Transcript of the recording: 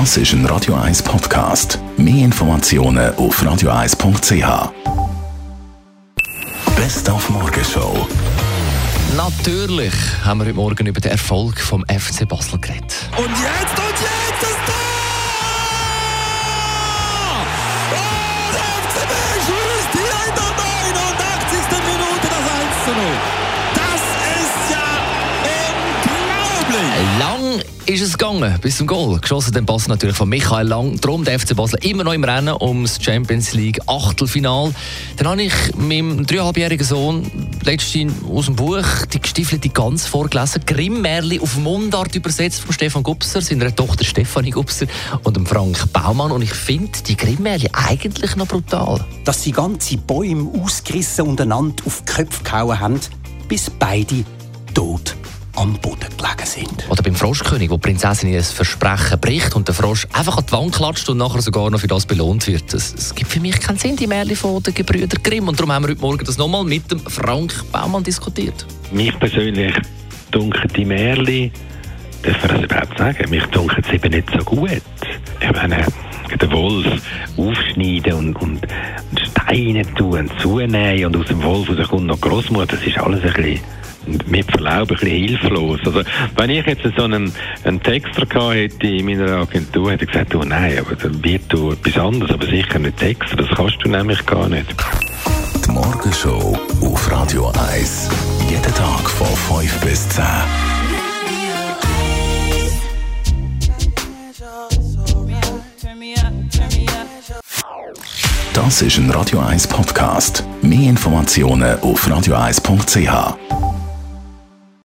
Das ist ein Radio 1 Podcast. Mehr Informationen auf radio1.ch. Best auf Morgenshow. Natürlich haben wir heute Morgen über den Erfolg vom FC Basel geredet. Und jetzt, und jetzt das Tor! Oh, der FCB schießt hier in der 89. Minute das 1 zu 0. Das ist ja unglaublich! Ist es gegangen bis zum Goal. Geschossen den Pass natürlich von Michael Lang. Darum der FC Basel immer noch im Rennen ums Champions League Achtelfinal. Dann habe ich meinem dreieinhalbjährigen Sohn letztens aus dem Buch die gestiefelte Gans vorgelesen. Grimm-Märli auf Mundart übersetzt von Stefan Gubser, seiner Tochter Stefanie Gubser und dem Frank Baumann. Und ich finde die Grimm-Märli eigentlich noch brutal. dass sie ganze Bäume ausgerissen und einander auf die Köpfe gehauen haben, bis beide tot am Boden gelegen sind. Oder beim Froschkönig, wo die Prinzessin ihr Versprechen bricht und der Frosch einfach an die Wand klatscht und nachher sogar noch für das belohnt wird. Es, es gibt für mich keinen Sinn, die Märchen von den Gebrüder Grimm. Und darum haben wir heute Morgen das nochmal mit dem Frank Baumann diskutiert. Mich persönlich dunkeln die Märchen, darf man das überhaupt sagen, mich dunkeln sie eben nicht so gut. Ich meine, den Wolf aufschneiden und, und, und Steine tun und zunehmen und aus dem Wolf raus kommt noch Großmutter, das ist alles ein bisschen mit Verlaub ein bisschen hilflos. Also, wenn ich jetzt so einen, einen Texter gehabt hätte in meiner Agentur, hätte ich gesagt, oh nein, aber dann wird du etwas anderes, aber sicher nicht Texter, das kannst du nämlich gar nicht. Die Morgenshow auf Radio 1. Jeden Tag von 5 bis 10. Das ist ein Radio 1 Podcast. Mehr Informationen auf radio1.ch.